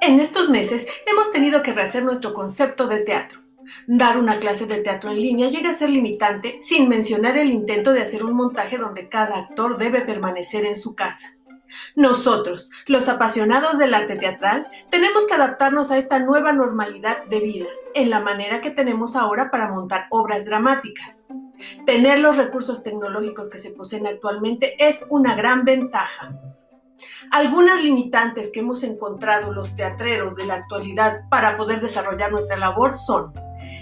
En estos meses hemos tenido que rehacer nuestro concepto de teatro. Dar una clase de teatro en línea llega a ser limitante sin mencionar el intento de hacer un montaje donde cada actor debe permanecer en su casa. Nosotros, los apasionados del arte teatral, tenemos que adaptarnos a esta nueva normalidad de vida, en la manera que tenemos ahora para montar obras dramáticas. Tener los recursos tecnológicos que se poseen actualmente es una gran ventaja. Algunas limitantes que hemos encontrado los teatreros de la actualidad para poder desarrollar nuestra labor son,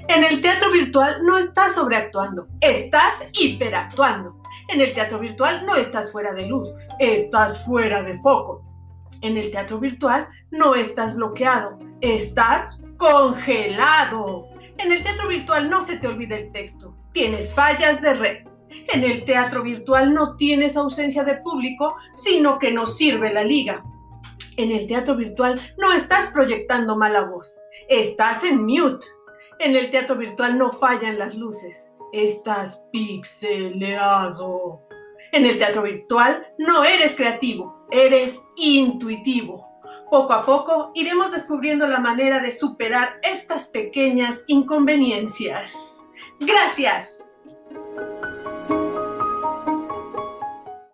en el teatro virtual no estás sobreactuando, estás hiperactuando. En el teatro virtual no estás fuera de luz, estás fuera de foco. En el teatro virtual no estás bloqueado, estás congelado. En el teatro virtual no se te olvida el texto, tienes fallas de red. En el teatro virtual no tienes ausencia de público, sino que nos sirve la liga. En el teatro virtual no estás proyectando mala voz, estás en mute. En el teatro virtual no fallan las luces, estás pixeleado. En el teatro virtual no eres creativo, eres intuitivo. Poco a poco iremos descubriendo la manera de superar estas pequeñas inconveniencias. Gracias.